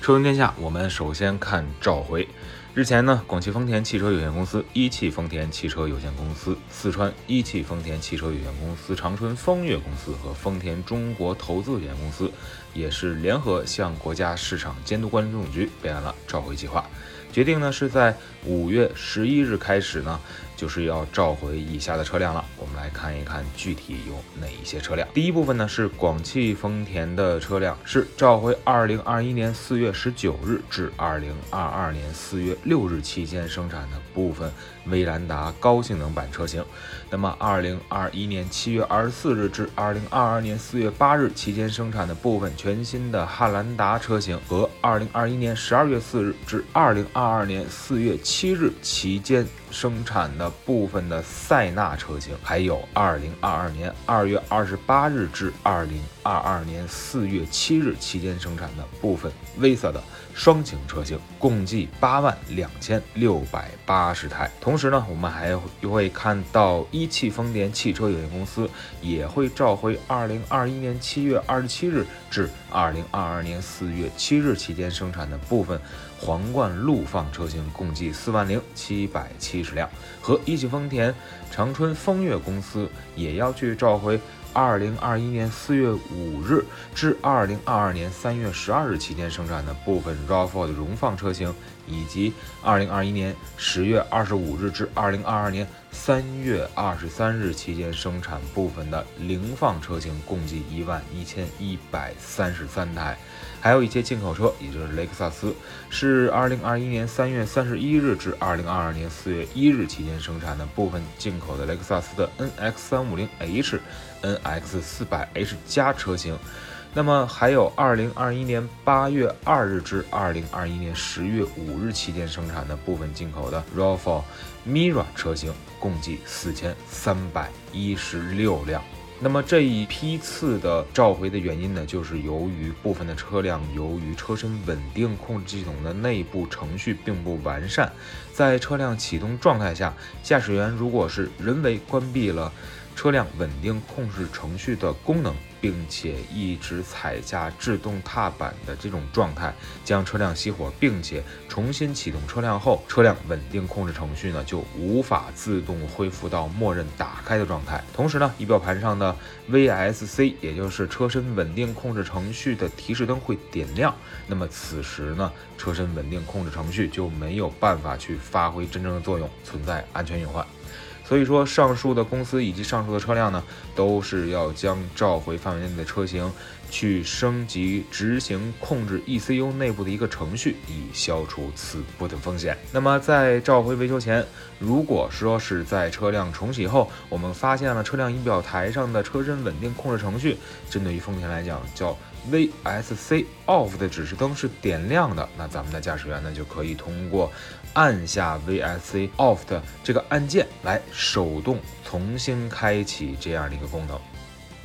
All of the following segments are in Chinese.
车闻天下，我们首先看召回。日前呢，广汽丰田汽车有限公司、一汽丰田汽车有限公司、四川一汽丰田汽车有限公司、长春风悦公司和丰田中国投资有限公司，也是联合向国家市场监督管理总局备案了召回计划。决定呢是在五月十一日开始呢，就是要召回以下的车辆了。我们来看一看具体有哪一些车辆。第一部分呢是广汽丰田的车辆，是召回二零二一年四月十九日至二零二二年四月六日期间生产的部分威兰达高性能版车型。那么二零二一年七月二十四日至二零二二年四月八日期间生产的部分全新的汉兰达车型和二零二一年十二月四日至二零二二年四月七日期间生产的部分的塞纳车型，还有2022年2月28日至2022年4月7日期间生产的部分 Visa 的双擎车型，共计八万两千六百八十台。同时呢，我们还会看到一汽丰田汽车有限公司也会召回二零二一年七月二十七日至二零二二年四月七日期间生产的部分皇冠陆放车型，共计四万零七百七十辆。和一汽丰田长春风悦公司也要去召回。二零二一年四月五日至二零二二年三月十二日期间生产的部分 RAV4 的荣放车型，以及二零二一年十月二十五日至二零二二年三月二十三日期间生产部分的凌放车型，共计一万一千一百三十三台。还有一些进口车，也就是雷克萨斯，是二零二一年三月三十一日至二零二二年四月一日期间生产的部分进口的雷克萨斯的 NX 三五零 H、NX 四百 H 加车型。那么还有二零二一年八月二日至二零二一年十月五日期间生产的部分进口的 RAV4 Mira 车型，共计四千三百一十六辆。那么这一批次的召回的原因呢，就是由于部分的车辆由于车身稳定控制系统的内部程序并不完善，在车辆启动状态下，驾驶员如果是人为关闭了。车辆稳定控制程序的功能，并且一直踩下制动踏板的这种状态，将车辆熄火，并且重新启动车辆后，车辆稳定控制程序呢就无法自动恢复到默认打开的状态。同时呢，仪表盘上的 VSC，也就是车身稳定控制程序的提示灯会点亮。那么此时呢，车身稳定控制程序就没有办法去发挥真正的作用，存在安全隐患。所以说，上述的公司以及上述的车辆呢，都是要将召回范围内的车型去升级执行控制 ECU 内部的一个程序，以消除此部分风险。那么在召回维修前，如果说是在车辆重启后，我们发现了车辆仪表台上的车身稳定控制程序，针对于丰田来讲叫。VSC Off 的指示灯是点亮的，那咱们的驾驶员呢就可以通过按下 VSC Off 的这个按键来手动重新开启这样的一个功能。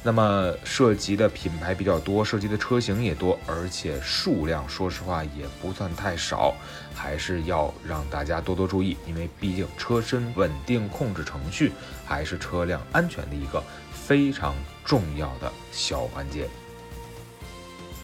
那么涉及的品牌比较多，涉及的车型也多，而且数量说实话也不算太少，还是要让大家多多注意，因为毕竟车身稳定控制程序还是车辆安全的一个非常重要的小环节。